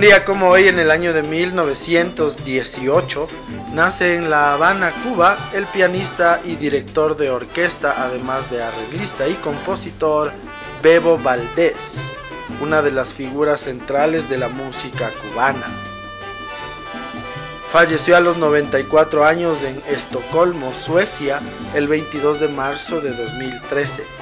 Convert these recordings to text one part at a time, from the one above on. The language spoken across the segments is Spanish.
Un día como hoy, en el año de 1918, nace en La Habana, Cuba, el pianista y director de orquesta, además de arreglista y compositor, Bebo Valdés, una de las figuras centrales de la música cubana. Falleció a los 94 años en Estocolmo, Suecia, el 22 de marzo de 2013.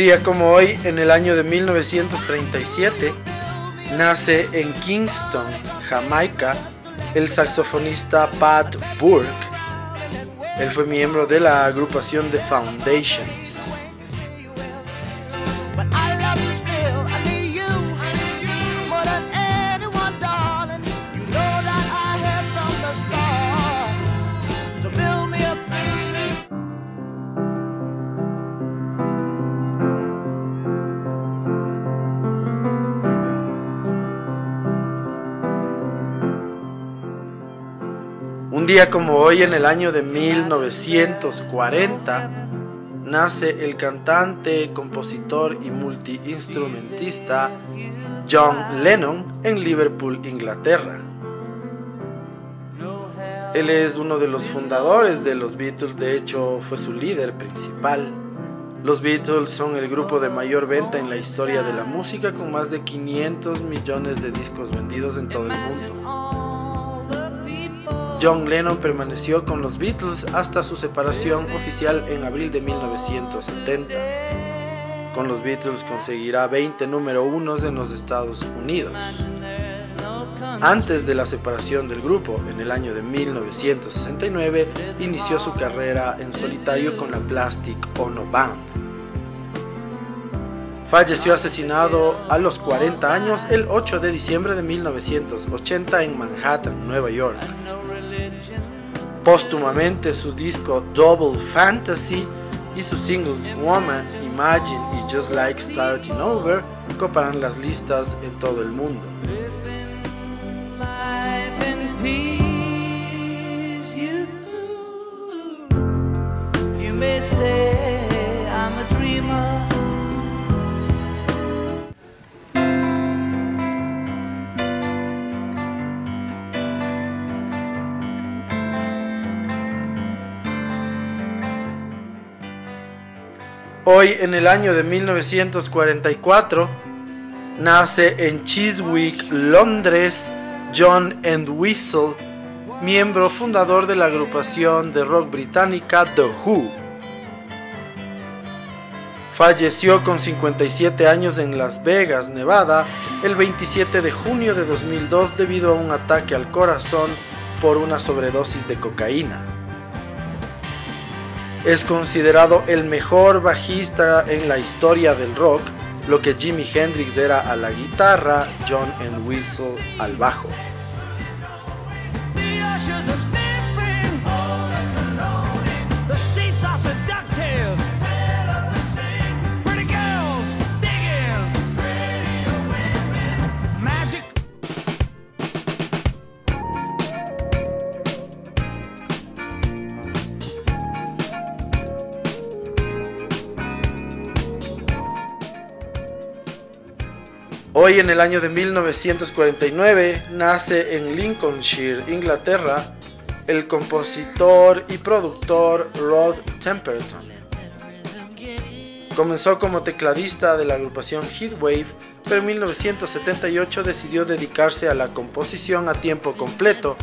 Día como hoy, en el año de 1937, nace en Kingston, Jamaica, el saxofonista Pat Burke. Él fue miembro de la agrupación The Foundations. Como hoy, en el año de 1940, nace el cantante, compositor y multiinstrumentista John Lennon en Liverpool, Inglaterra. Él es uno de los fundadores de los Beatles, de hecho fue su líder principal. Los Beatles son el grupo de mayor venta en la historia de la música con más de 500 millones de discos vendidos en todo el mundo. John Lennon permaneció con los Beatles hasta su separación oficial en abril de 1970. Con los Beatles conseguirá 20 número unos en los Estados Unidos. Antes de la separación del grupo, en el año de 1969, inició su carrera en solitario con la Plastic Ono Band. Falleció asesinado a los 40 años el 8 de diciembre de 1980 en Manhattan, Nueva York. Póstumamente su disco Double Fantasy y sus singles Woman, Imagine y Just Like Starting Over coparán las listas en todo el mundo. Hoy, en el año de 1944, nace en Chiswick, Londres, John Entwistle, miembro fundador de la agrupación de rock británica The Who. Falleció con 57 años en Las Vegas, Nevada, el 27 de junio de 2002 debido a un ataque al corazón por una sobredosis de cocaína. Es considerado el mejor bajista en la historia del rock, lo que Jimi Hendrix era a la guitarra, John Entwistle al bajo. Hoy en el año de 1949 nace en Lincolnshire, Inglaterra, el compositor y productor Rod Temperton. Comenzó como tecladista de la agrupación Heatwave, pero en 1978 decidió dedicarse a la composición a tiempo completo,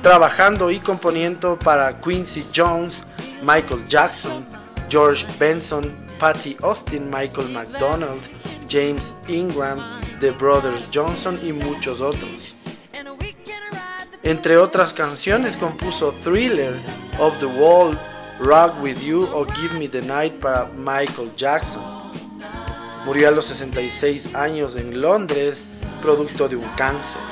trabajando y componiendo para Quincy Jones, Michael Jackson, George Benson, Patty Austin, Michael McDonald, James Ingram, The Brothers Johnson y muchos otros. Entre otras canciones compuso Thriller, Of the Wall, Rock With You o Give Me the Night para Michael Jackson. Murió a los 66 años en Londres, producto de un cáncer.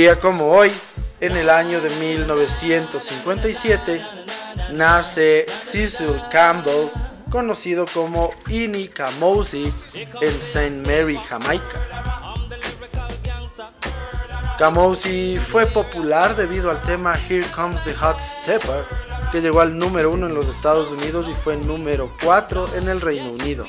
Día como hoy, en el año de 1957, nace Cecil Campbell, conocido como Innie Kamosi, en St. Mary, Jamaica. Kamosi fue popular debido al tema Here Comes the Hot Stepper, que llegó al número uno en los Estados Unidos y fue número 4 en el Reino Unido.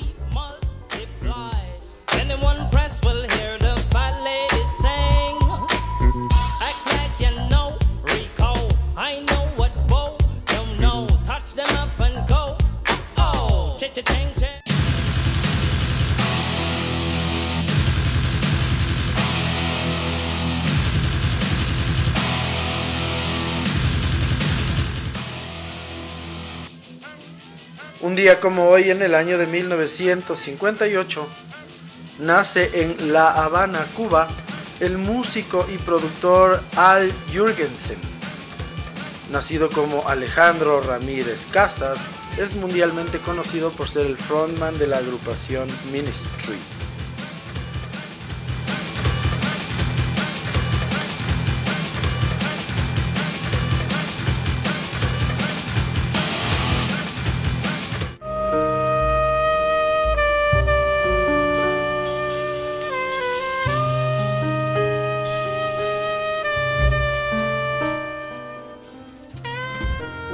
Un día como hoy, en el año de 1958, nace en La Habana, Cuba, el músico y productor Al Jurgensen. Nacido como Alejandro Ramírez Casas, es mundialmente conocido por ser el frontman de la agrupación Ministry.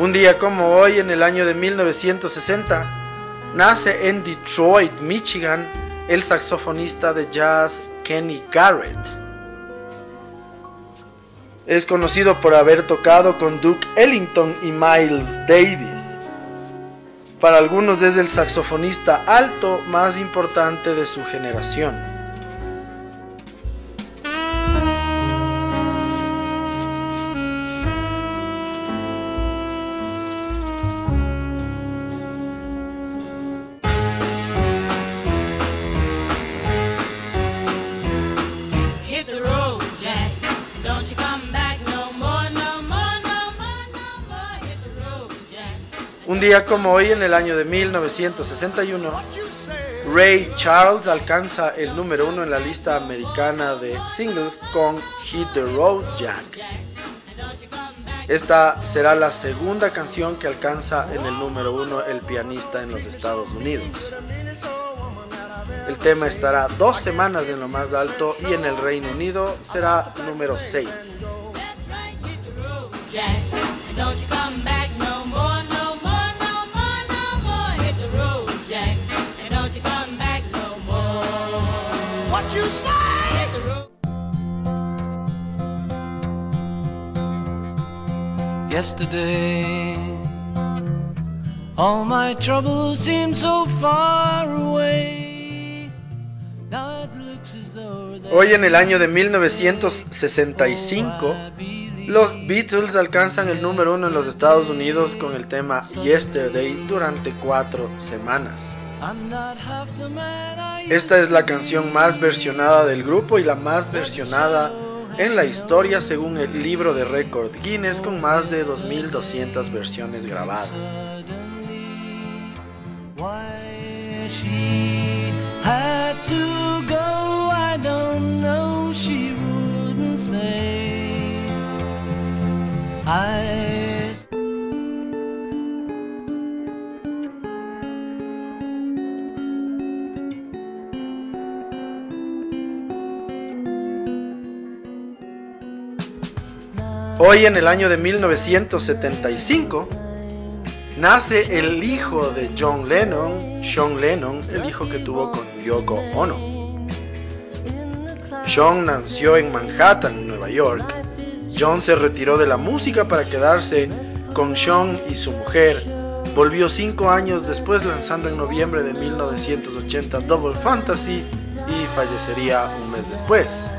Un día como hoy, en el año de 1960, nace en Detroit, Michigan, el saxofonista de jazz Kenny Garrett. Es conocido por haber tocado con Duke Ellington y Miles Davis. Para algunos es el saxofonista alto más importante de su generación. Un día como hoy, en el año de 1961, Ray Charles alcanza el número uno en la lista americana de singles con Hit the Road Jack. Esta será la segunda canción que alcanza en el número uno el pianista en los Estados Unidos. El tema estará dos semanas en lo más alto y en el Reino Unido será número 6. Yesterday, all my troubles seem so far away. Hoy en el año de 1965, los Beatles alcanzan el número uno en los Estados Unidos con el tema Yesterday durante cuatro semanas. Esta es la canción más versionada del grupo y la más versionada en la historia según el libro de récord Guinness con más de 2.200 versiones grabadas. Hoy en el año de 1975 nace el hijo de John Lennon, Sean Lennon, el hijo que tuvo con Yoko Ono. Sean nació en Manhattan, Nueva York. John se retiró de la música para quedarse con Sean y su mujer. Volvió cinco años después lanzando en noviembre de 1980 Double Fantasy y fallecería un mes después.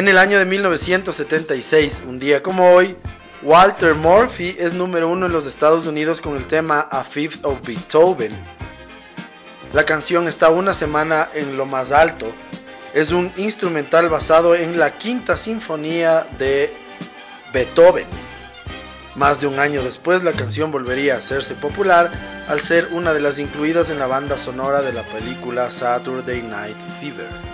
En el año de 1976, un día como hoy, Walter Murphy es número uno en los Estados Unidos con el tema A Fifth of Beethoven. La canción está una semana en lo más alto. Es un instrumental basado en la quinta sinfonía de Beethoven. Más de un año después la canción volvería a hacerse popular al ser una de las incluidas en la banda sonora de la película Saturday Night Fever.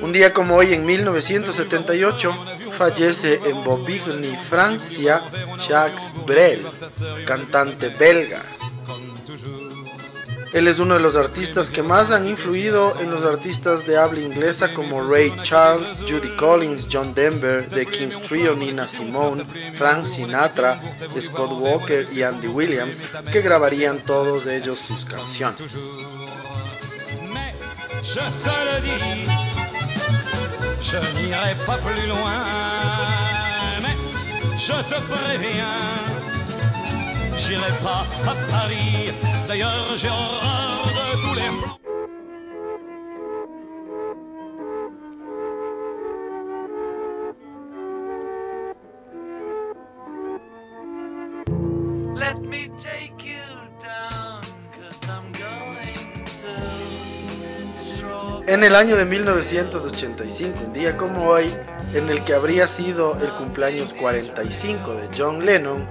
Un día como hoy, en 1978, fallece en Bobigny, Francia, Jacques Brel, cantante belga. Él es uno de los artistas que más han influido en los artistas de habla inglesa como Ray Charles, Judy Collins, John Denver, The King's Trio, Nina Simone, Frank Sinatra, Scott Walker y Andy Williams, que grabarían todos ellos sus canciones. D'ailleurs j'ai horreur de tous les flots. Let me En el año de 1985, un día como hoy, en el que habría sido el cumpleaños 45 de John Lennon,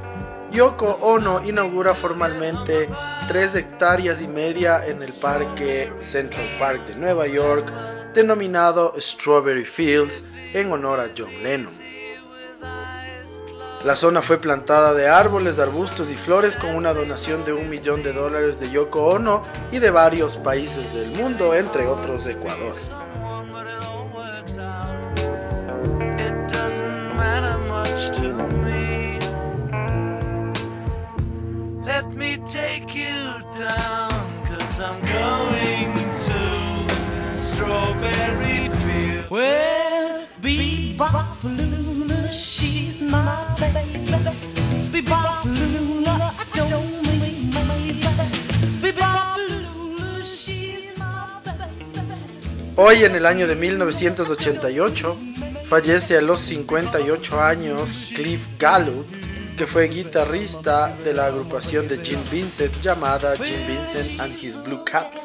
Yoko Ono inaugura formalmente tres hectáreas y media en el parque Central Park de Nueva York, denominado Strawberry Fields en honor a John Lennon. La zona fue plantada de árboles, arbustos y flores con una donación de un millón de dólares de Yoko Ono y de varios países del mundo, entre otros Ecuador. Hoy en el año de 1988 fallece a los 58 años Cliff Gallup que fue guitarrista de la agrupación de Jim Vincent llamada Jim Vincent and His Blue Caps.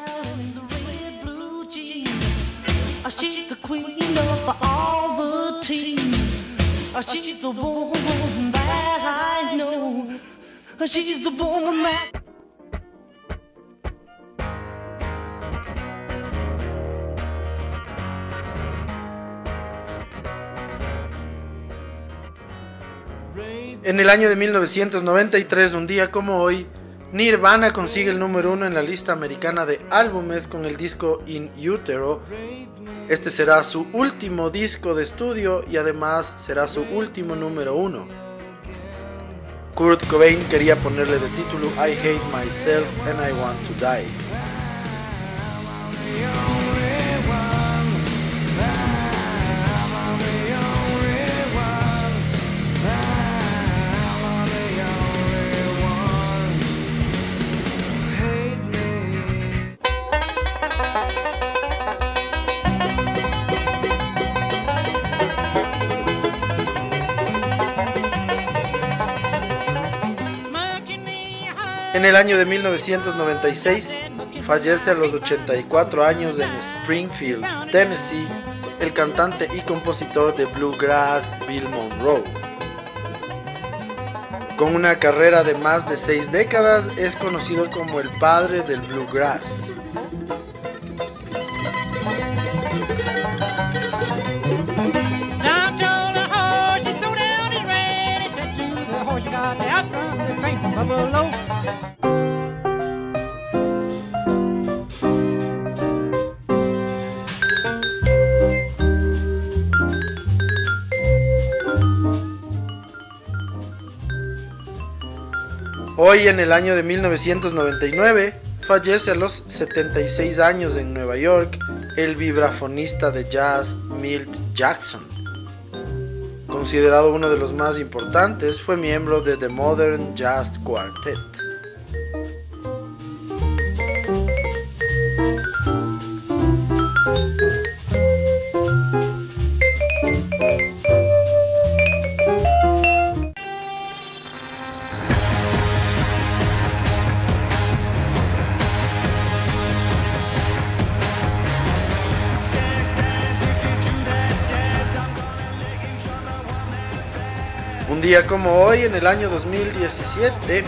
En el año de 1993, un día como hoy, Nirvana consigue el número uno en la lista americana de álbumes con el disco In Utero. Este será su último disco de estudio y además será su último número uno. Kurt Cobain quería ponerle de título I Hate Myself and I Want to Die. En el año de 1996 fallece a los 84 años en Springfield, Tennessee, el cantante y compositor de bluegrass Bill Monroe. Con una carrera de más de seis décadas, es conocido como el padre del bluegrass. Hoy en el año de 1999 fallece a los 76 años en Nueva York el vibrafonista de jazz Milt Jackson. Considerado uno de los más importantes, fue miembro de The Modern Jazz Quartet. Como hoy, en el año 2017,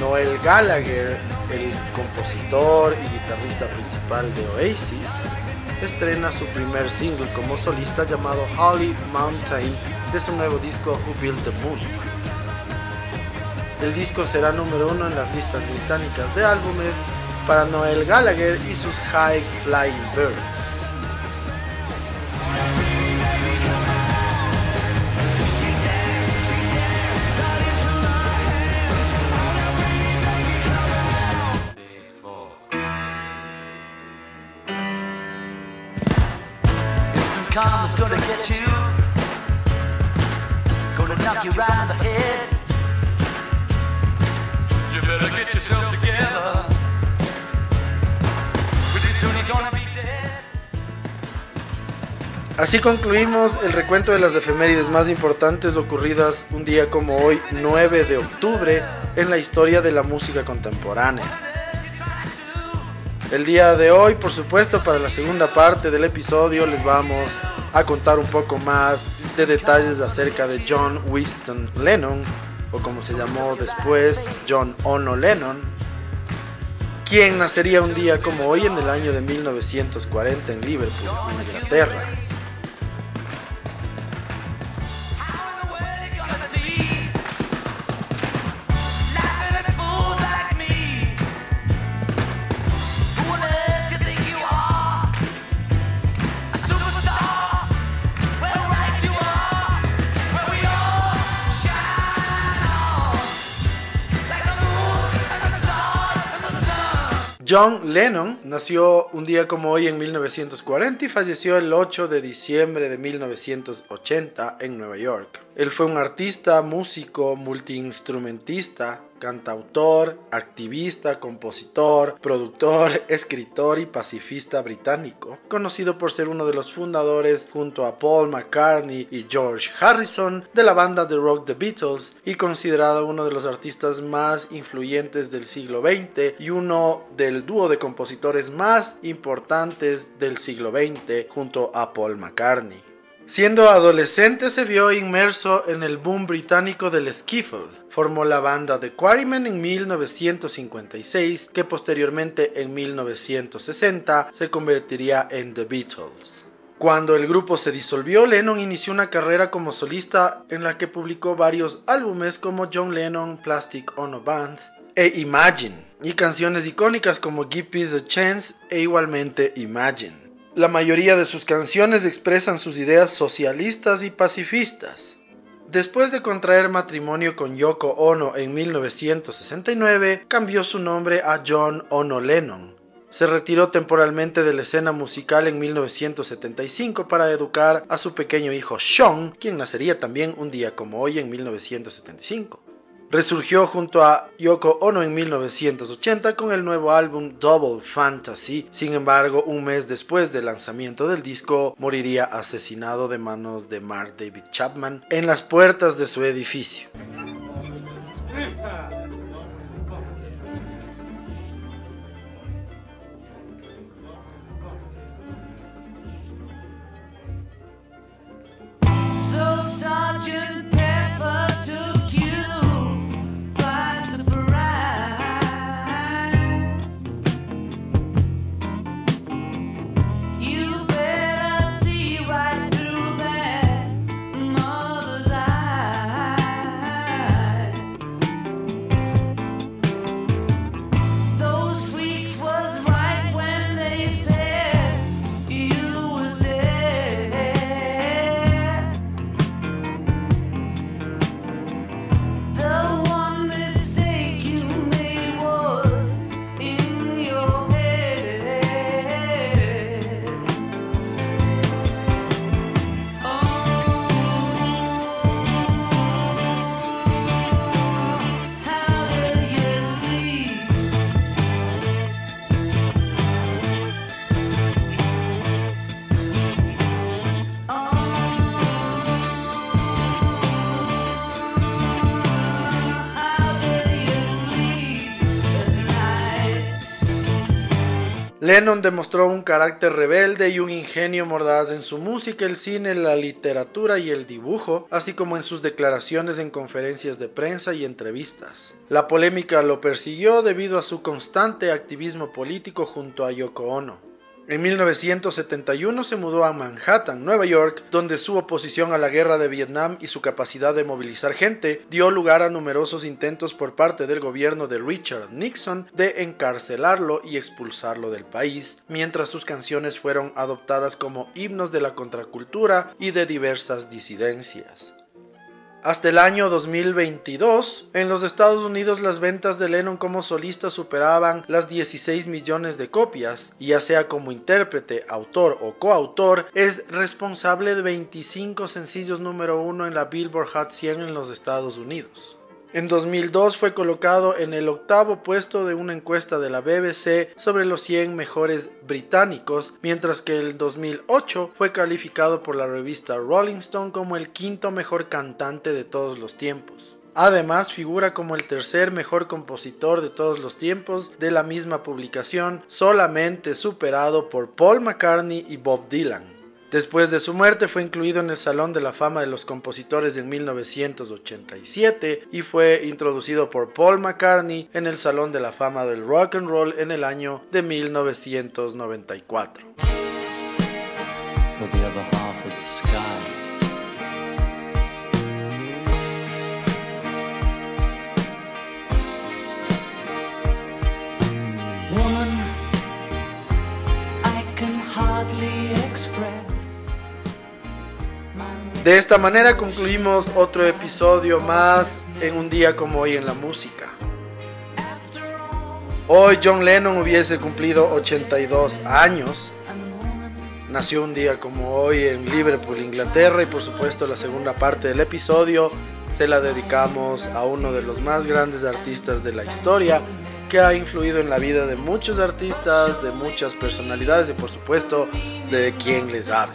Noel Gallagher, el compositor y guitarrista principal de Oasis, estrena su primer single como solista llamado Holly Mountain de su nuevo disco Who Built the Moon. El disco será número uno en las listas británicas de álbumes para Noel Gallagher y sus High Flying Birds. Así concluimos el recuento de las efemérides más importantes ocurridas un día como hoy, 9 de octubre, en la historia de la música contemporánea. El día de hoy, por supuesto, para la segunda parte del episodio les vamos a contar un poco más de detalles acerca de John Winston Lennon, o como se llamó después, John Ono Lennon, quien nacería un día como hoy en el año de 1940 en Liverpool, Inglaterra. John Lennon nació un día como hoy en 1940 y falleció el 8 de diciembre de 1980 en Nueva York. Él fue un artista, músico, multiinstrumentista, cantautor, activista, compositor, productor, escritor y pacifista británico, conocido por ser uno de los fundadores junto a Paul McCartney y George Harrison de la banda de rock The Beatles y considerado uno de los artistas más influyentes del siglo XX y uno del dúo de compositores más importantes del siglo XX junto a Paul McCartney. Siendo adolescente se vio inmerso en el boom británico del skiffle. Formó la banda The Quarrymen en 1956, que posteriormente en 1960 se convertiría en The Beatles. Cuando el grupo se disolvió, Lennon inició una carrera como solista en la que publicó varios álbumes como John Lennon Plastic Ono Band e Imagine, y canciones icónicas como Give Peace a Chance e igualmente Imagine. La mayoría de sus canciones expresan sus ideas socialistas y pacifistas. Después de contraer matrimonio con Yoko Ono en 1969, cambió su nombre a John Ono Lennon. Se retiró temporalmente de la escena musical en 1975 para educar a su pequeño hijo Sean, quien nacería también un día como hoy en 1975. Resurgió junto a Yoko Ono en 1980 con el nuevo álbum Double Fantasy. Sin embargo, un mes después del lanzamiento del disco, moriría asesinado de manos de Mark David Chapman en las puertas de su edificio. So, Lennon demostró un carácter rebelde y un ingenio mordaz en su música, el cine, la literatura y el dibujo, así como en sus declaraciones en conferencias de prensa y entrevistas. La polémica lo persiguió debido a su constante activismo político junto a Yoko Ono. En 1971 se mudó a Manhattan, Nueva York, donde su oposición a la guerra de Vietnam y su capacidad de movilizar gente dio lugar a numerosos intentos por parte del gobierno de Richard Nixon de encarcelarlo y expulsarlo del país, mientras sus canciones fueron adoptadas como himnos de la contracultura y de diversas disidencias. Hasta el año 2022, en los Estados Unidos las ventas de Lennon como solista superaban las 16 millones de copias, y ya sea como intérprete, autor o coautor, es responsable de 25 sencillos número uno en la Billboard Hot 100 en los Estados Unidos. En 2002 fue colocado en el octavo puesto de una encuesta de la BBC sobre los 100 mejores británicos, mientras que en 2008 fue calificado por la revista Rolling Stone como el quinto mejor cantante de todos los tiempos. Además figura como el tercer mejor compositor de todos los tiempos de la misma publicación, solamente superado por Paul McCartney y Bob Dylan. Después de su muerte fue incluido en el Salón de la Fama de los Compositores en 1987 y fue introducido por Paul McCartney en el Salón de la Fama del Rock and Roll en el año de 1994. De esta manera concluimos otro episodio más en un día como hoy en la música. Hoy John Lennon hubiese cumplido 82 años. Nació un día como hoy en Liverpool, Inglaterra y por supuesto la segunda parte del episodio se la dedicamos a uno de los más grandes artistas de la historia que ha influido en la vida de muchos artistas, de muchas personalidades y por supuesto de quien les habla.